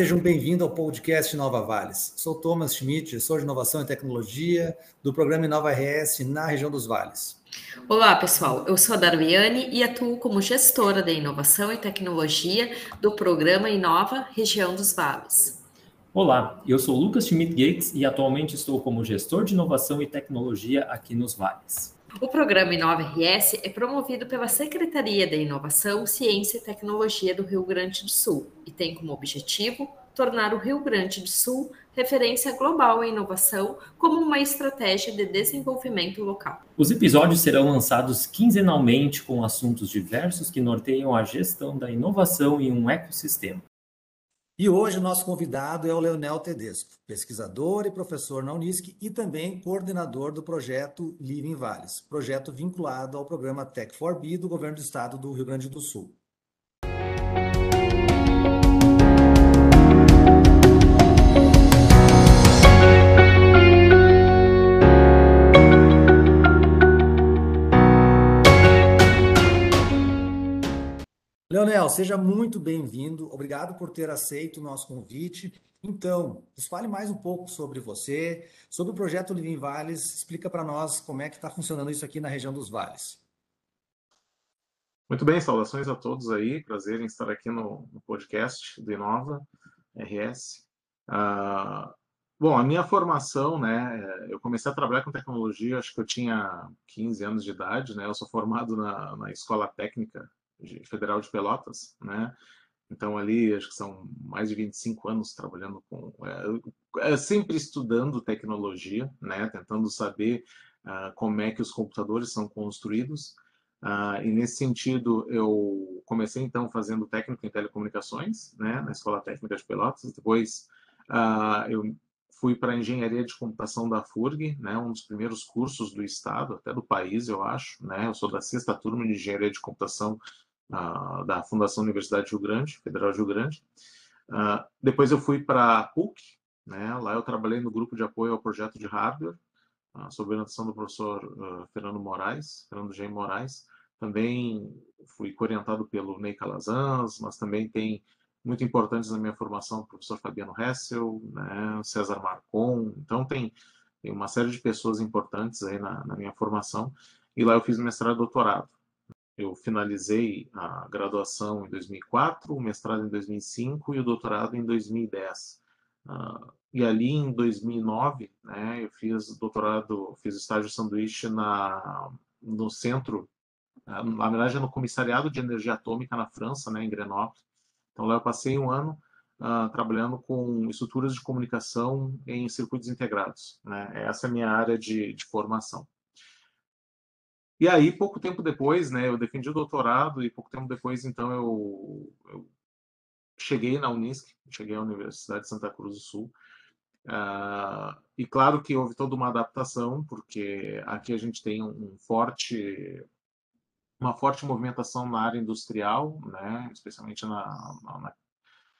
Sejam bem-vindos ao podcast Nova Vales. Sou Thomas Schmidt, gestor de inovação e tecnologia do programa Inova RS na região dos Vales. Olá, pessoal. Eu sou a Darmiane e atuo como gestora de inovação e tecnologia do programa Inova Região dos Vales. Olá, eu sou Lucas Schmidt Gates e atualmente estou como gestor de inovação e tecnologia aqui nos Vales. O programa Inova RS é promovido pela Secretaria de Inovação, Ciência e Tecnologia do Rio Grande do Sul e tem como objetivo tornar o Rio Grande do Sul referência global em inovação como uma estratégia de desenvolvimento local. Os episódios serão lançados quinzenalmente com assuntos diversos que norteiam a gestão da inovação em um ecossistema. E hoje o nosso convidado é o Leonel Tedesco, pesquisador e professor na Unisc e também coordenador do projeto Living Vales, projeto vinculado ao programa Tech 4B do governo do estado do Rio Grande do Sul. Leonel, seja muito bem-vindo. Obrigado por ter aceito o nosso convite. Então, nos fale mais um pouco sobre você, sobre o projeto Living Vales. Explica para nós como é que está funcionando isso aqui na região dos Vales. Muito bem, saudações a todos aí. Prazer em estar aqui no, no podcast do Inova RS. Uh, ah, bom, a minha formação, né? Eu comecei a trabalhar com tecnologia, acho que eu tinha 15 anos de idade, né? Eu sou formado na, na Escola Técnica Federal de Pelotas, né? Então ali acho que são mais de 25 anos trabalhando com, é, é, sempre estudando tecnologia, né? Tentando saber uh, como é que os computadores são construídos. Uh, e nesse sentido eu comecei então fazendo técnico em telecomunicações, né? Na Escola Técnica de Pelotas. Depois uh, eu fui para engenharia de computação da FURG, né, um dos primeiros cursos do estado, até do país, eu acho. Né, eu sou da sexta turma de engenharia de computação uh, da Fundação Universidade Rio Grande, Federal de Rio Grande. Uh, depois eu fui para a PUC, né, lá eu trabalhei no grupo de apoio ao projeto de hardware, uh, sob orientação do professor uh, Fernando Moraes, Fernando G. Moraes. Também fui orientado pelo Ney Calazans, mas também tem muito importantes na minha formação o professor Fabiano Hessel, né, César Marcon, então tem, tem uma série de pessoas importantes aí na, na minha formação, e lá eu fiz mestrado e doutorado. Eu finalizei a graduação em 2004, o mestrado em 2005 e o doutorado em 2010. Uh, ah, e ali em 2009, né, eu fiz doutorado, fiz estágio sanduíche na, no centro, uh, na verdade no Comissariado de Energia Atômica na França, né, em Grenoble. Então lá eu passei um ano uh, trabalhando com estruturas de comunicação em circuitos integrados. Né? Essa é a minha área de, de formação. E aí, pouco tempo depois, né, eu defendi o doutorado e pouco tempo depois, então, eu, eu cheguei na Unisc, cheguei à Universidade de Santa Cruz do Sul. Uh, e claro que houve toda uma adaptação, porque aqui a gente tem um forte, uma forte movimentação na área industrial, né, especialmente na, na,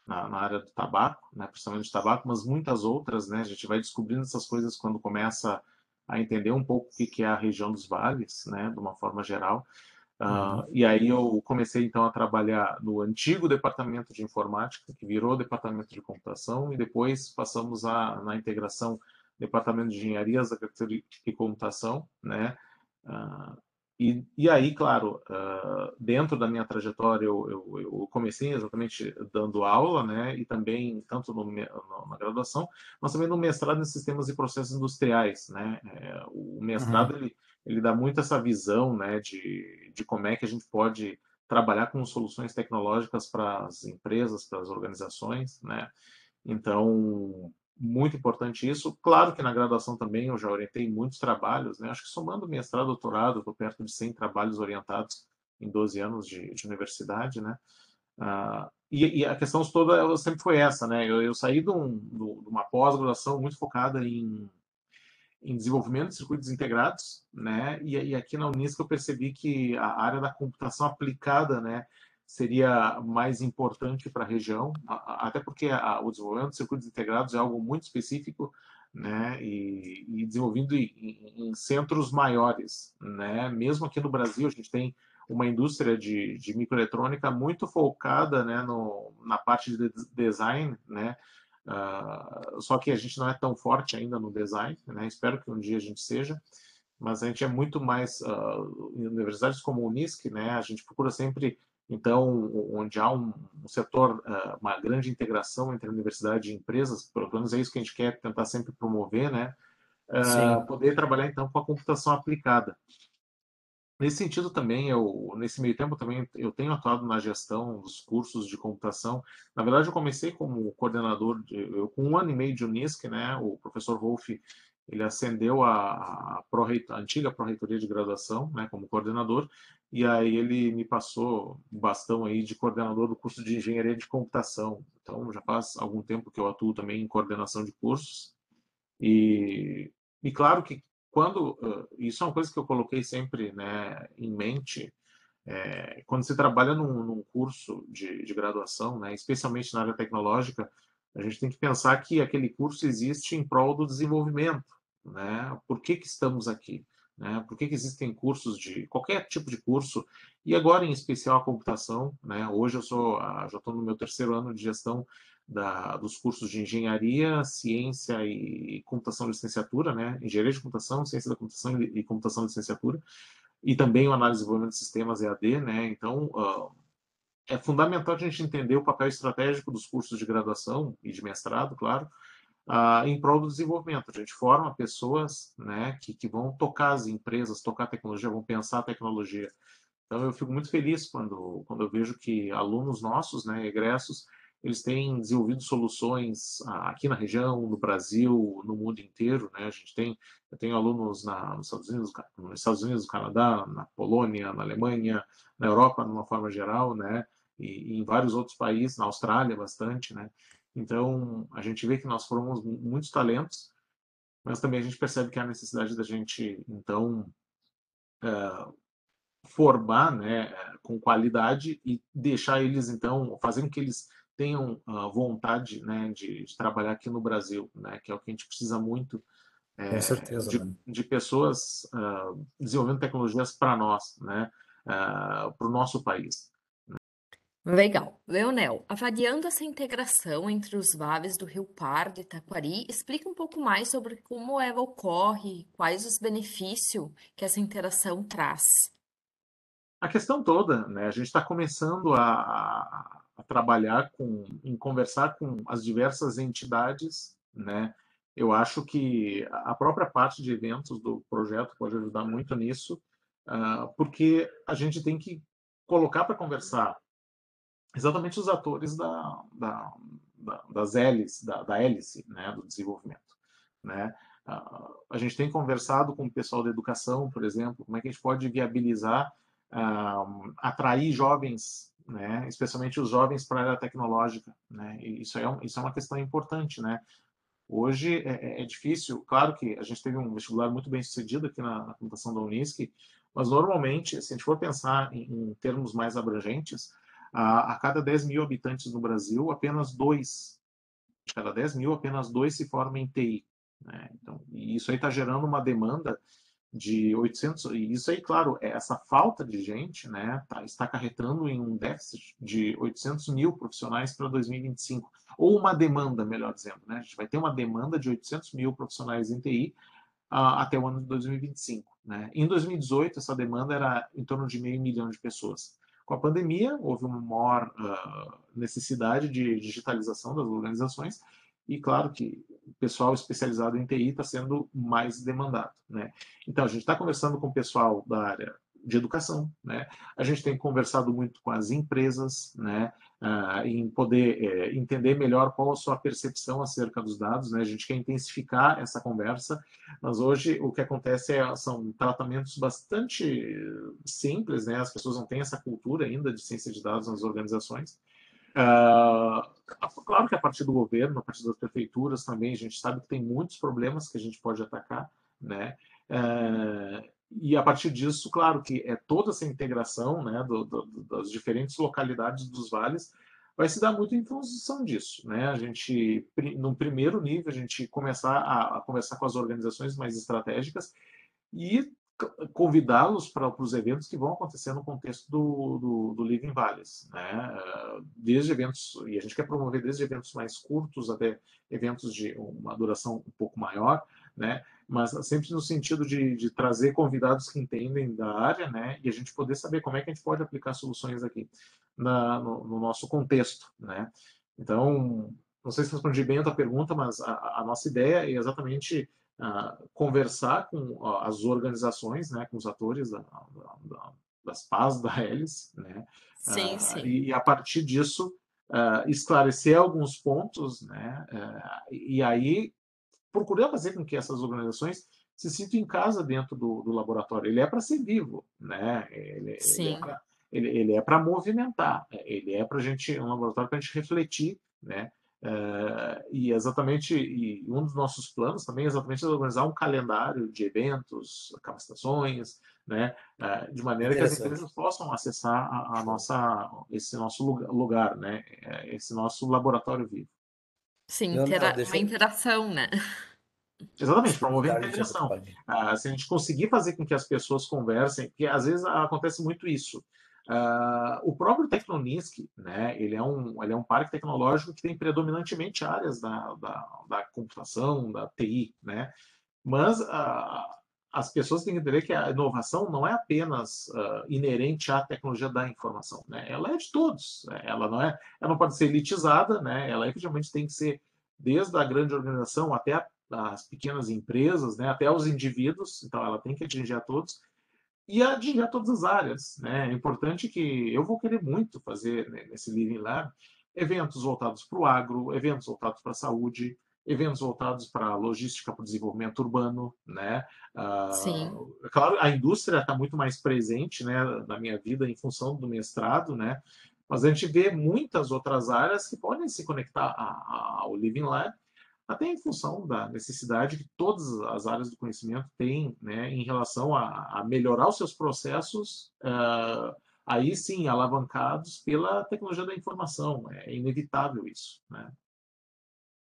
na, na área do tabaco, né, principalmente do tabaco, mas muitas outras, né, a gente vai descobrindo essas coisas quando começa a entender um pouco o que é a região dos vales, né, de uma forma geral. Uh, E aí eu comecei então a trabalhar no antigo departamento de informática, que virou departamento de computação, e depois passamos a, na integração departamento de engenharias, arquitetura e computação, né? Uh, e, e aí, claro, uh, dentro da minha trajetória, eu, eu, eu, comecei exatamente dando aula, né, e também, tanto no, graduação, mas também no mestrado em sistemas e processos industriais, né. É, o mestrado, uhum. ele, ele dá muito essa visão, né, de, de como é que a gente pode trabalhar com soluções tecnológicas para as empresas, para as organizações, né. Então, muito importante isso. Claro que na graduação também eu já orientei muitos trabalhos, né? Acho que somando mestrado, doutorado, estou perto de 100 trabalhos orientados em 12 anos de, de universidade, né? Uh, e, e, a questão toda sempre foi essa, né? Eu, eu saí de, um, de uma pós-graduação muito focada em, em desenvolvimento de circuitos integrados, né? E, e aqui na Unisc eu percebi que a área da computação aplicada, né? seria mais importante para a região, até porque a, o desenvolvimento de circuitos integrados é algo muito específico, né, e, e desenvolvido em, em, centros maiores, né, mesmo aqui no Brasil a gente tem uma indústria de, de microeletrônica muito focada né, no, na parte de design, né? Uh, só que a gente não é tão forte ainda no design, né? Espero que um dia a gente seja, mas a gente é muito mais uh, em universidades como o Unisc, né? A gente procura sempre então onde há um, um setor, uh, uma grande integração entre universidade e empresas, pelo menos é isso que a gente quer tentar sempre promover, né? poder trabalhar então com a computação aplicada. Nesse sentido também, eu, nesse meio tempo também, eu tenho atuado na gestão dos cursos de computação. Na verdade, eu comecei como coordenador, de, eu, com um ano e meio de Unisc, né, o professor Wolff, ele ascendeu a, a, pro, a antiga pró-reitoria de graduação, né, como coordenador, e aí ele me passou o bastão aí de coordenador do curso de engenharia de computação. Então, já faz algum tempo que eu atuo também em coordenação de cursos, e, e claro que quando isso é uma coisa que eu coloquei sempre né, em mente é, quando você trabalha num, num curso de, de, graduação, né, especialmente na área tecnológica, a gente tem que pensar que aquele curso existe em prol do desenvolvimento, né? Por que, que estamos aqui? Né? Por que, que existem cursos de qualquer tipo de curso e agora em especial a computação, né? Hoje eu sou ah, já estou no meu terceiro ano de gestão da, dos cursos de engenharia, ciência e computação de licenciatura, né? Engenharia de computação, ciência da computação e computação de licenciatura, e também o análise e desenvolvimento de sistemas EAD, né? Então, uh, é fundamental a gente entender o papel estratégico dos cursos de graduação e de mestrado, claro, uh, em prol do desenvolvimento. A gente forma pessoas, né, que, que vão tocar as empresas, tocar a tecnologia, vão pensar a tecnologia. Então, eu fico muito feliz quando, quando eu vejo que alunos nossos, né, egressos, eles têm desenvolvido soluções ah, aqui na região, no Brasil, no mundo inteiro. Né? A gente tem, eu tenho alunos na, nos, Estados Unidos, nos Estados Unidos, no Canadá, na Polônia, na Alemanha, na Europa, de uma forma geral, né? E, e, em vários outros países, na Austrália, bastante, né? Então, a gente vê que nós formamos muitos talentos, mas também a gente percebe que há necessidade da gente, então, uh, formar né, com qualidade e deixar eles, então, fazer com que eles tenham uh, vontade né, de, de, trabalhar aqui no Brasil, né, que é o que a gente precisa muito é, Com certeza, de, né? de pessoas uh, desenvolvendo tecnologias para nós, né, uh, para o nosso país. Legal. Leonel, avaliando essa integração entre os vales do Rio Pardo e Taquari, explica um pouco mais sobre como ela ocorre, quais os benefícios que essa interação traz. A questão toda, né, a gente está começando a, a trabalhar com, em conversar com as diversas entidades, né? Eu acho que a própria parte de eventos do projeto pode ajudar muito nisso, uh, porque a gente tem que colocar para conversar exatamente os atores da, da, da das hélices, da, da hélice, né, do desenvolvimento, né? Uh, a gente tem conversado com o pessoal da educação, por exemplo, como é que a gente pode viabilizar, uh, atrair jovens né? especialmente os jovens para a área tecnológica. Né? Isso, é um, isso é uma questão importante. Né? Hoje é, é, é, difícil, claro que a gente teve um vestibular muito bem sucedido aqui na, na computação da Unisc, mas normalmente, se a gente for pensar em, em termos mais abrangentes, a, a, cada 10 mil habitantes no Brasil, apenas dois, cada 10 mil, apenas dois se formam em TI. Né? Então, e isso aí está gerando uma demanda de 800, e isso aí, claro, é essa falta de gente né, tá, está acarretando em um déficit de 800 mil profissionais para 2025, ou uma demanda, melhor dizendo. Né? A gente vai ter uma demanda de 800 mil profissionais em TI uh, até o ano de 2025. Né? Em 2018, essa demanda era em torno de meio milhão de pessoas. Com a pandemia, houve uma maior uh, necessidade de digitalização das organizações, e claro que pessoal especializado em TI está sendo mais demandado. Né? Então, a gente está conversando com o pessoal da área de educação, né? A gente tem conversado muito com as empresas, né? Uh, em poder é, entender melhor qual a sua percepção acerca dos dados, né? A gente quer intensificar essa conversa, mas hoje o que acontece é, são tratamentos bastante simples, né? As pessoas não têm essa cultura ainda de ciência de dados nas organizações, Uh, claro que a partir do governo, a partir das prefeituras também, a gente sabe que tem muitos problemas que a gente pode atacar, né? Uh, e a partir disso, claro que é toda essa integração né, do, do, das diferentes localidades dos vales vai se dar muito em função disso. Né? A gente, no primeiro nível, a gente começar a, a conversar com as organizações mais estratégicas e convidá-los para os eventos que vão acontecer no contexto do, do, do Living Valleys, né? Desde eventos, e a gente quer promover desde eventos mais curtos até eventos de uma duração um pouco maior, né? Mas sempre no sentido de, de trazer convidados que entendem da área, né? E a gente poder saber como é que a gente pode aplicar soluções aqui na, no, no nosso contexto, né? Então, não sei se respondi bem a tua pergunta, mas a, a nossa ideia é exatamente uh, conversar com uh, as organizações, né, com os atores da, da, das paz da Hélice, né, sim, uh, sim. E, a partir disso esclarecer alguns pontos, né, e aí procurar fazer com que essas organizações se sintam em casa dentro do, do laboratório. Ele é para ser vivo, né? Ele, ele é para movimentar, ele é para gente um laboratório para a gente refletir, né? Uh, e exatamente e um dos nossos planos também é exatamente organizar um calendário de eventos, capacitações, né, uh, de maneira que as empresas possam acessar a, a, nossa esse nosso lugar, né, eh, esse nosso laboratório vivo. Sim, intera uma interação, né? Exatamente, promover a interação. Uh, se a gente conseguir fazer com que as pessoas conversem, porque às vezes acontece muito isso. Uh, o próprio Tecnonisk, né, ele é, um, ele é um parque tecnológico que tem predominantemente áreas da, da, da computação, da TI, né, mas uh, as pessoas têm que entender que a inovação não é apenas uh, inerente à tecnologia da informação, né, ela é de todos, né, ela não é, ela não pode ser elitizada, né, ela efetivamente tem que ser desde a grande organização até a, as pequenas empresas, né, até os indivíduos, então ela tem que atingir a todos, e atingir todas as áreas. Né? É importante que eu vou querer muito fazer né, nesse Living Lab eventos voltados para o agro, eventos voltados para a saúde, eventos voltados para a logística para o desenvolvimento urbano, né? Ah, Sim. claro, a indústria está muito mais presente, né, na minha vida em função do mestrado, né? Mas a gente vê muitas outras áreas que podem se conectar ao Living Lab até em função da necessidade que todas as áreas do conhecimento têm né, em relação a, a melhorar os seus processos, uh, aí sim, alavancados pela tecnologia da informação. É inevitável isso. Né?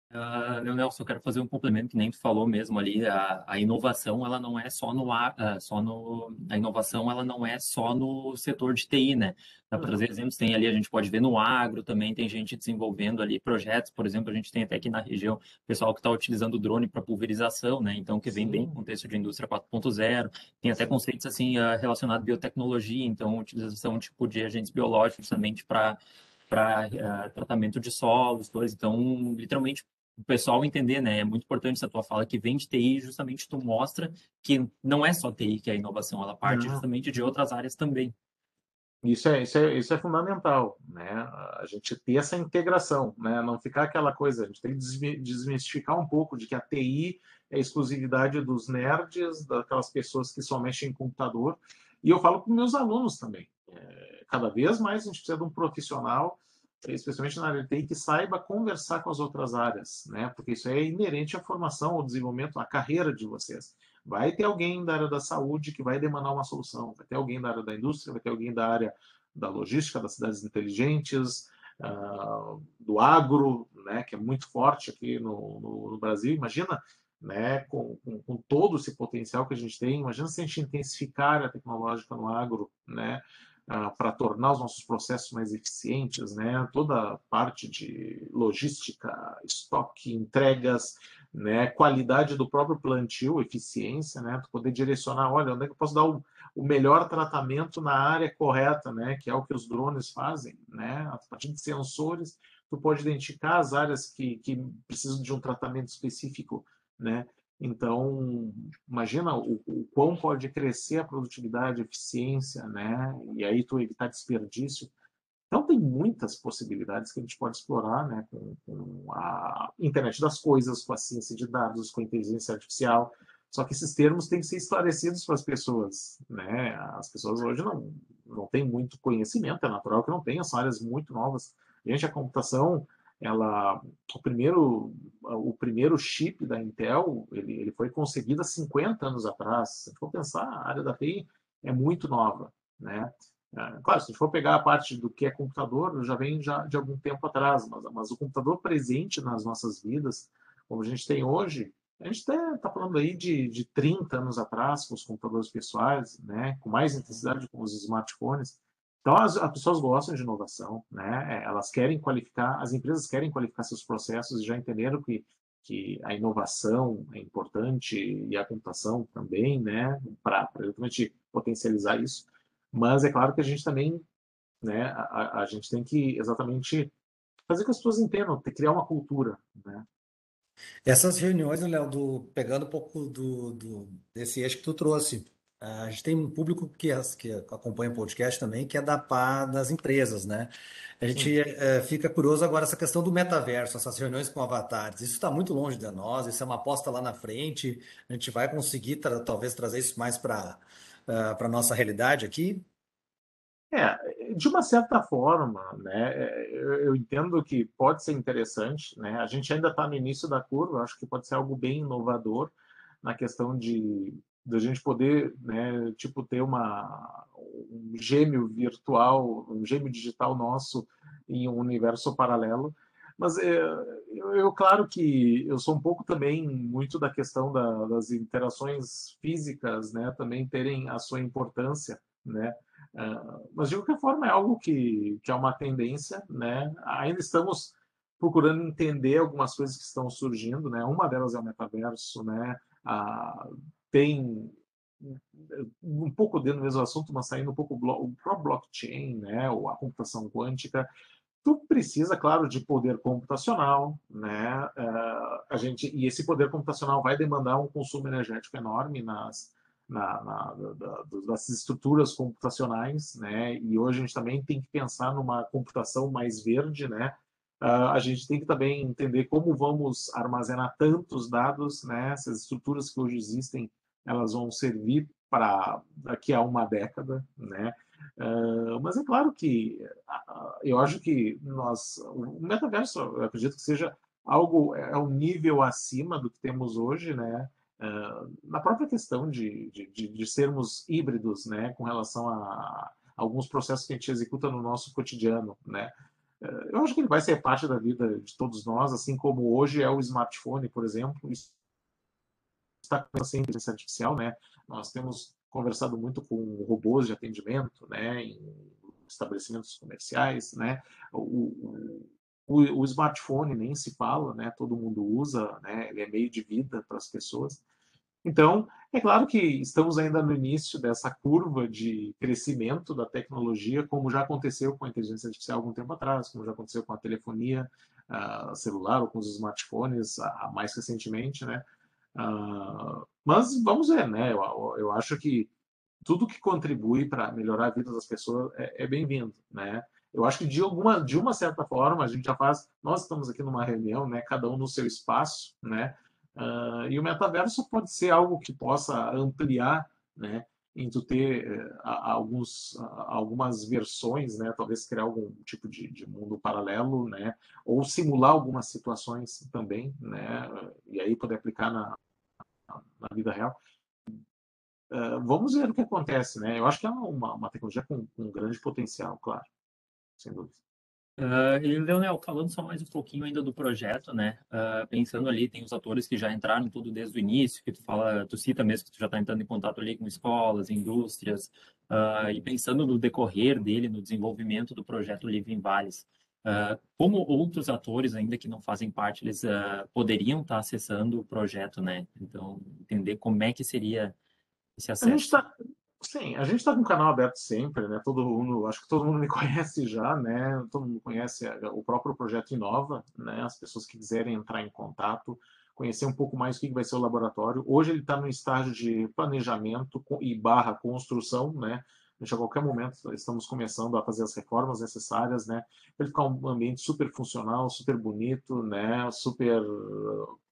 Uh, Nelson, eu quero fazer um complemento que nem tu falou mesmo ali. A, a inovação, ela não é só no, uh, só no. A inovação, ela não é só no setor de TI, né? Dá para trazer exemplos. Tem ali, a gente pode ver no agro também, tem gente desenvolvendo ali projetos. Por exemplo, a gente tem até aqui na região pessoal que está utilizando o drone para pulverização, né? Então, que vem Sim. bem no contexto de indústria 4.0. Tem até conceitos assim uh, relacionados à biotecnologia, então, utilização tipo de agentes biológicos justamente para para uh, tratamento de solos, dois. Então, literalmente, o pessoal entender, né? É muito importante essa tua fala que vem de TI, justamente tu mostra que não é só TI que é a inovação, ela parte não. justamente de outras áreas também. Isso é, isso, é, isso é fundamental, né? A gente ter essa integração, né? Não ficar aquela coisa, a gente tem que desmistificar um pouco de que a TI é exclusividade dos nerds, daquelas pessoas que só mexem em computador. E eu falo para meus alunos também. É, cada vez mais a gente precisa de um profissional especialmente na área de TI, que saiba conversar com as outras áreas, né? Porque isso é inerente à formação, ao desenvolvimento, à carreira de vocês. Vai ter alguém da área da saúde que vai demandar uma solução, vai ter alguém da área da indústria, vai ter alguém da área da logística, das cidades inteligentes, uh, do agro, né? Que é muito forte aqui no, no, no Brasil. Imagina, né? Com, com, com todo esse potencial que a gente tem, imagina se a gente intensificar a tecnológica no agro, né? Uh, para tornar os nossos processos mais eficientes, né? Toda a parte de logística, estoque, entregas, né? Qualidade do próprio plantio, eficiência, né? Poder direcionar, olha, onde é que eu posso dar o, o melhor tratamento na área correta, né? Que é o que os drones fazem, né? A partir de sensores, tu pode identificar as áreas que, que precisam de um tratamento específico, né? Então, imagina o, o quão pode crescer a produtividade, a eficiência, né? E aí tu evitar desperdício. Então, tem muitas possibilidades que a gente pode explorar, né? Com, com a internet das coisas, com a ciência de dados, com a inteligência artificial. Só que esses termos têm que ser esclarecidos para as pessoas, né? As pessoas hoje não, não têm muito conhecimento, é natural que não tenham, são áreas muito novas. Gente, a computação ela o primeiro o primeiro chip da Intel ele, ele foi concebido há 50 anos atrás. Se for pensar a área da TI é muito nova né? É, claro se for pegar a parte do que é computador já vem já de algum tempo atrás mas, mas o computador presente nas nossas vidas como a gente tem hoje a gente está falando aí de, de 30 anos atrás, com os computadores pessoais, né, com mais intensidade com os smartphones. Então, as, as, pessoas gostam de inovação, né? elas querem qualificar, as empresas querem qualificar seus processos e já entenderam que, que a inovação é importante e a computação também, né, para exatamente potencializar isso. Mas é claro que a gente também, né, a, a gente tem que exatamente fazer com que as pessoas entendam, criar uma cultura, né? Essas reuniões, Léo, do, pegando um pouco do, do, desse eixo que tu trouxe, a gente tem um público que, que acompanha o podcast também, que é da pá das empresas, né? A gente é, fica curioso agora essa questão do metaverso, essas reuniões com avatares. Isso está muito longe de nós, isso é uma aposta lá na frente. A gente vai conseguir tra talvez trazer isso mais para uh, para nossa realidade aqui? É, de uma certa forma, né, é, eu, eu entendo que pode ser interessante, né, a gente ainda está no início da curva, acho que pode ser algo bem inovador na questão de da gente poder, né, tipo, ter uma, um gêmeo virtual, um gêmeo digital nosso em um universo paralelo. Mas é, eu, eu, claro que eu sou um pouco também muito da questão da, das interações físicas, né, também terem a sua importância, né, Uh, mas de qualquer forma é algo que, que é uma tendência, né? Ainda estamos procurando entender algumas coisas que estão surgindo, né? Uma delas é o metaverso, né? Uh, tem um pouco dentro do mesmo assunto, mas saindo um pouco o próprio blockchain, né? Ou a computação quântica. Tu precisa, claro, de poder computacional, né? Uh, a gente e esse poder computacional vai demandar um consumo energético enorme nas na, na, da, das estruturas computacionais, né? E hoje a gente também tem que pensar numa computação mais verde, né? Uh, a gente tem que também entender como vamos armazenar tantos dados, né? Essas estruturas que hoje existem, elas vão servir para daqui a uma década, né? Uh, mas é claro que uh, eu acho que nós, o metaverso, eu acredito que seja algo é um nível acima do que temos hoje, né? Uh, na própria questão de, de, de, sermos híbridos, né, com relação a, alguns processos que a gente executa no nosso cotidiano, né. Eu acho que ele vai ser parte da vida de todos nós, assim como hoje é o smartphone, por exemplo, está a inteligência artificial, né. Nós temos conversado muito com robôs de atendimento, né, em estabelecimentos comerciais, né. O, o, o, smartphone nem se fala, né? Todo mundo usa, né? Ele é meio de vida para as pessoas. Então, é claro que estamos ainda no início dessa curva de crescimento da tecnologia, como já aconteceu com a inteligência artificial algum tempo atrás, como já aconteceu com a telefonia uh, celular ou com os smartphones uh, mais recentemente, né? Uh, mas vamos ver, né? Eu, eu, acho que tudo que contribui para melhorar a vida das pessoas é, é bem-vindo, né? Eu acho que de alguma, de uma certa forma a gente já faz. Nós estamos aqui numa reunião, né? Cada um no seu espaço, né? Uh, e o metaverso pode ser algo que possa ampliar, né? Em tu ter uh, alguns, uh, algumas versões, né? Talvez criar algum tipo de, de, mundo paralelo, né? Ou simular algumas situações também, né? E aí poder aplicar na, na vida real. Uh, vamos ver o que acontece, né? Eu acho que é uma, uma tecnologia com, com um grande potencial, claro sem dúvida. Uh, e, Leonel, falando só mais um pouquinho ainda do projeto, né? Uh, pensando ali, tem os atores que já entraram tudo desde o início, que tu fala, tu cita mesmo que tu já está entrando em contato ali com escolas, indústrias, uh, e pensando no decorrer dele, no desenvolvimento do projeto Livre em Vales, como outros atores ainda que não fazem parte, eles poderiam estar tá acessando o projeto, né? Então, entender como é que seria esse acesso. A gente está Sim, a gente está com o canal aberto sempre, né? Todo mundo, acho que todo mundo me conhece já, né? Todo mundo conhece o próprio projeto Inova, né? As pessoas que quiserem entrar em contato, conhecer um pouco mais o que vai ser o laboratório. Hoje ele está no estágio de planejamento e barra construção, né? A gente, a qualquer momento estamos começando a fazer as reformas necessárias, né? Para ele ficar um ambiente super funcional, super bonito, né? Super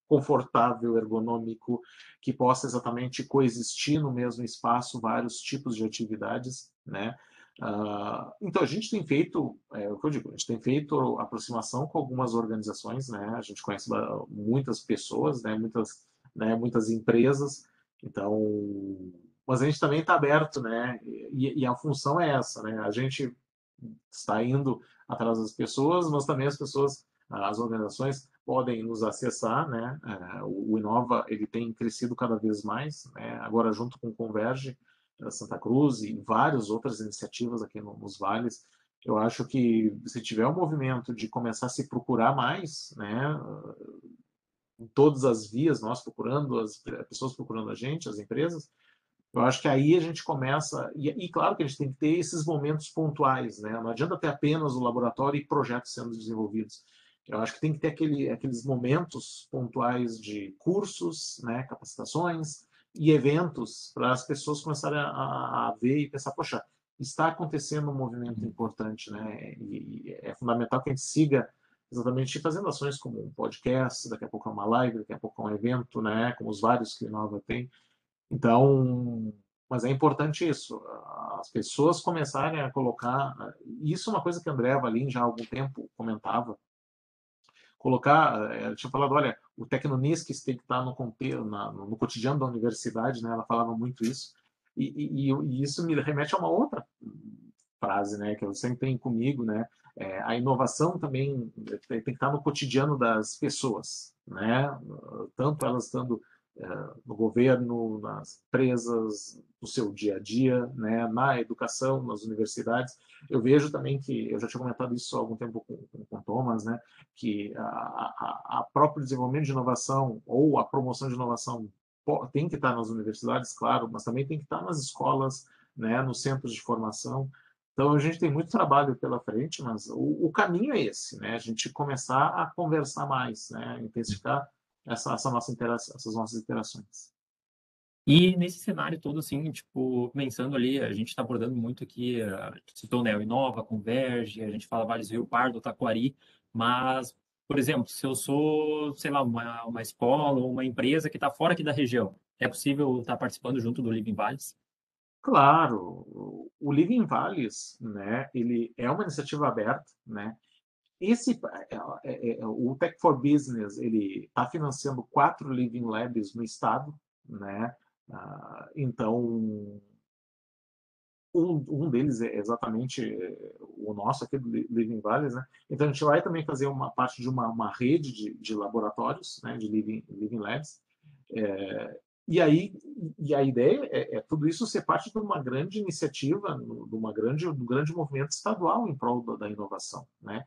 confortável, ergonômico, que possa exatamente coexistir no mesmo espaço vários tipos de atividades, né? Uh, então a gente tem feito, é o que eu digo, a gente tem feito aproximação com algumas organizações, né? A gente conhece muitas pessoas, né? Muitas, né? Muitas empresas. Então, mas a gente também está aberto, né? E, e, a função é essa, né? A gente está indo atrás das pessoas, mas também as pessoas as organizações podem nos acessar, né? O Inova ele tem crescido cada vez mais, né? Agora junto com o Converge, Santa Cruz e várias outras iniciativas aqui nos vales, eu acho que se tiver um movimento de começar a se procurar mais, né, em todas as vias, nós procurando, as pessoas procurando a gente, as empresas, eu acho que aí a gente começa, e, e, claro que a gente tem que ter esses momentos pontuais, né? Não adianta ter apenas o laboratório e projetos sendo desenvolvidos. Eu acho que tem que ter aquele, aqueles momentos pontuais de cursos, né, capacitações e eventos para as pessoas começarem a, a, ver e pensar, poxa, está acontecendo um movimento uhum. importante, né? E, é fundamental que a gente siga exatamente fazendo ações como um podcast, daqui a pouco é uma live, daqui a pouco é um evento, né? Como os vários que a Nova tem. Então, mas é importante isso, as pessoas começarem a colocar. Isso é uma coisa que André Valim já há algum tempo comentava. Colocar, eh, ela tinha falado, olha, o Tecnonisques tem que estar no, no cotidiano da universidade, né? Ela falava muito isso e, e, e, isso me remete a uma outra frase, né, que eu sempre tenho comigo, né, é, a inovação também tem que estar no cotidiano das pessoas, né, tanto elas estando no governo, nas empresas, no seu dia a dia, né, na educação, nas universidades. Eu vejo também que, eu já tinha comentado isso há algum tempo com, com, com Thomas, né, que a, a, a próprio desenvolvimento de inovação ou a promoção de inovação tem que estar nas universidades, claro, mas também tem que estar nas escolas, né, nos centros de formação. Então a gente tem muito trabalho pela frente, mas o, o caminho é esse, né? A gente começar a conversar mais, né? Intensificar essa, essa nossa interação, essas nossas interações. E nesse cenário todo, assim, tipo, pensando ali, a gente está abordando muito aqui, citou Neo Inova, Converge, a gente fala vários Rio Pardo, Taquari, mas por exemplo, se eu sou, sei lá, uma, uma escola ou uma empresa que está fora aqui da região, é possível estar tá participando junto do Living Valles? Claro, o Living Valles, né, ele é uma iniciativa aberta, né, esse, é, é, é, o Tech for Business, ele está financiando quatro Living Labs no estado, né, ah, então um, um deles é exatamente o nosso aqui do Living Valleys, né? Então a gente vai também fazer uma parte de uma, uma rede de, de laboratórios, né? De Living, living Labs. É, e aí, e a ideia é, é, tudo isso ser parte de uma grande iniciativa, de uma grande, um grande movimento estadual em prol da, da inovação, né?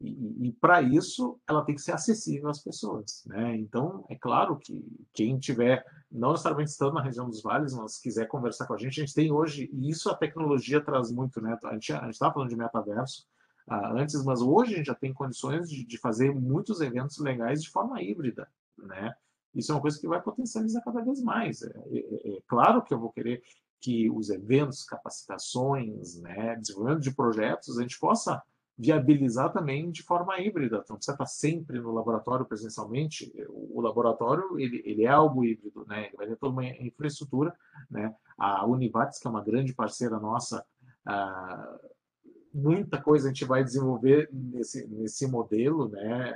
E, e para isso, ela tem que ser acessível às pessoas. Né? Então, é claro que quem tiver, não necessariamente estando na região dos vales, mas quiser conversar com a gente, a gente tem hoje, e isso a tecnologia traz muito, né? A gente estava falando de metaverso uh, antes, mas hoje a gente já tem condições de, de fazer muitos eventos legais de forma híbrida. Né? Isso é uma coisa que vai potencializar cada vez mais. É, é, é claro que eu vou querer que os eventos, capacitações, né, desenvolvimento de projetos, a gente possa viabilizar também de forma híbrida. Então, você está sempre no laboratório presencialmente, o laboratório ele, ele é algo híbrido, né? ele vai ter toda uma infraestrutura. Né? A Univates, que é uma grande parceira nossa, ah, muita coisa a gente vai desenvolver nesse, nesse modelo, né?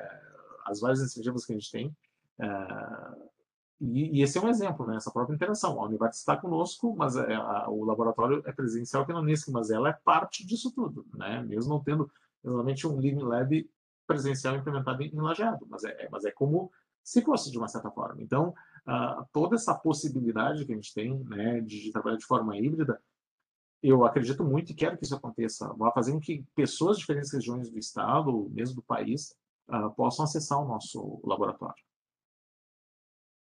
as várias iniciativas que a gente tem. Ah, e, e, esse é um exemplo, né? essa própria interação. A Univates está conosco, mas é, a, o laboratório é presencial aqui no NISC, mas ela é parte disso tudo, né? mesmo não tendo exatamente um Living Lab presencial implementado em Lajeado, mas é, é, mas é como se fosse de uma certa forma. Então, uh, toda essa possibilidade que a gente tem né, de, de, trabalhar de forma híbrida, eu acredito muito e quero que isso aconteça. Fazer com que pessoas de diferentes regiões do estado, ou mesmo do país, uh, possam acessar o nosso laboratório.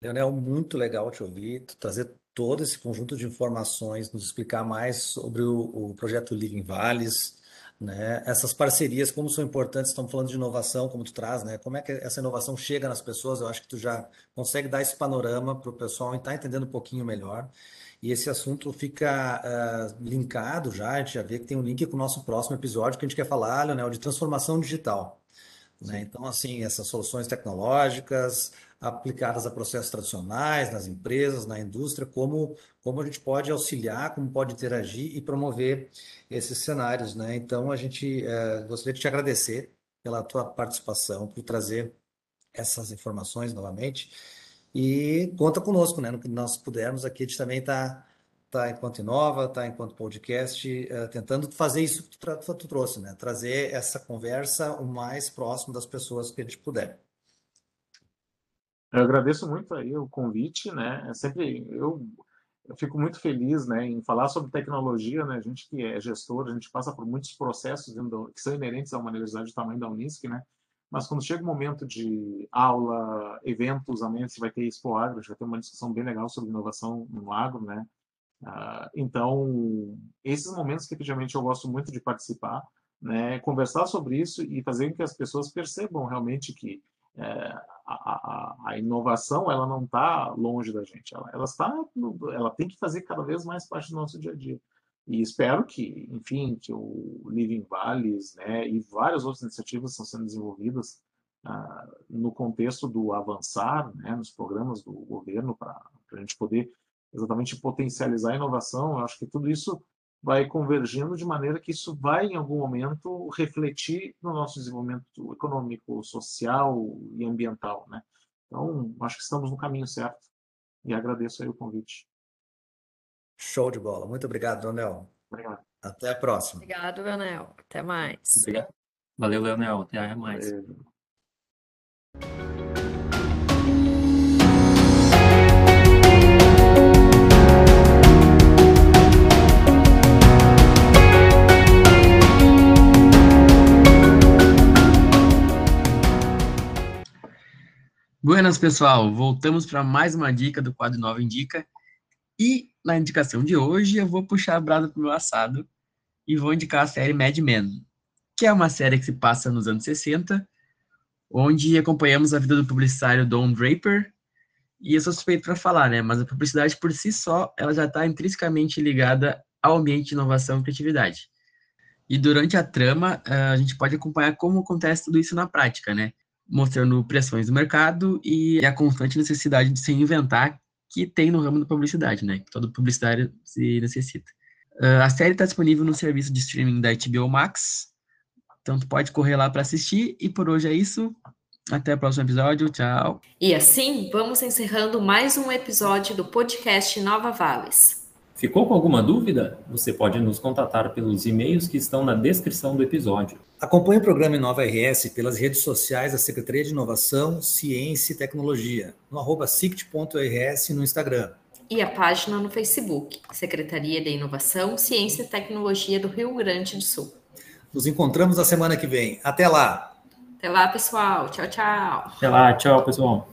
Leonel, muito legal te ouvir, trazer todo esse conjunto de informações, nos explicar mais sobre o, o projeto Living Vales, né? Essas parcerias, como são importantes, estamos falando de inovação, como tu traz, né? Como é que essa inovação chega nas pessoas? Eu acho que tu já consegue dar esse panorama para o pessoal estar entendendo um pouquinho melhor. E esse assunto fica uh, linkado já, a gente já vê que tem um link com o nosso próximo episódio que a gente quer falar, Leonel, de transformação digital. Né? Então, assim, essas soluções tecnológicas aplicadas a processos tradicionais, nas empresas, na indústria, como, como a gente pode auxiliar, como pode interagir e promover esses cenários. Né? Então, a gente é, gostaria de te agradecer pela tua participação, por trazer essas informações novamente. E conta conosco, né? No que nós pudermos aqui, a gente também está está enquanto Inova, está enquanto podcast, uh, tentando fazer isso que tu, tu, trouxe, né? Trazer essa conversa o mais próximo das pessoas que a gente puder. Eu agradeço muito aí o convite, né? É sempre eu, eu fico muito feliz, né, em falar sobre tecnologia, né? A gente que é gestor, a gente passa por muitos processos do, que são inerentes a uma universidade do tamanho da Unisc, né? Mas quando chega o momento de aula, eventos, amanhã você vai ter Expo Agro, a gente vai ter uma discussão bem legal sobre inovação no agro, né? Uh, então, esses momentos que efetivamente eu gosto muito de participar, né, conversar sobre isso e fazer com que as pessoas percebam realmente que é, a, a, a, inovação ela não está longe da gente, ela, ela está, ela tem que fazer cada vez mais parte do nosso dia a dia. E espero que, enfim, que o Living Valleys, né, e várias outras iniciativas estão sendo desenvolvidas ah, no contexto do avançar, né, nos programas do governo para a gente poder exatamente potencializar a inovação. Eu acho que tudo isso vai convergindo de maneira que isso vai, em algum momento, refletir no nosso desenvolvimento econômico, social e ambiental. Né? Então, acho que estamos no caminho certo e agradeço aí o convite. Show de bola. Muito obrigado, Leonel. Obrigado. Até a próxima. Obrigado, Leonel. Até mais. Obrigado. Valeu, Leonel. Até mais. Valeu. Buenas, pessoal. Voltamos para mais uma dica do quadro Nova Indica. E na indicação de hoje, eu vou puxar a brasa para o meu assado e vou indicar a série Mad Men, que é uma série que se passa nos anos 60, onde acompanhamos a vida do publicitário Don Draper. E eu sou suspeito para falar, né? Mas a publicidade por si só, ela já está intrinsecamente ligada ao ambiente de inovação e criatividade. E durante a trama, eh, a gente pode acompanhar como acontece tudo isso na prática, né? Mostrando pressões do mercado e a constante necessidade de se inventar que tem no ramo da publicidade, né? Que todo publicitário se necessita. Uh, a série está disponível no serviço de streaming da HBO Max, então tu pode correr lá para assistir. E por hoje é isso. Até o próximo episódio. Tchau. E assim, vamos encerrando mais um episódio do podcast Nova Vales. Ficou com alguma dúvida? Você pode nos contatar pelos e-mails que estão na descrição do episódio. Acompanhe o programa Inova RS pelas redes sociais da Secretaria de Inovação, Ciência e Tecnologia, no arroba sict.rs no Instagram. E a página no Facebook, Secretaria de Inovação, Ciência e Tecnologia do Rio Grande do Sul. Nos encontramos na semana que vem. Até lá! Até lá, pessoal. Tchau, tchau. Até lá, tchau, pessoal.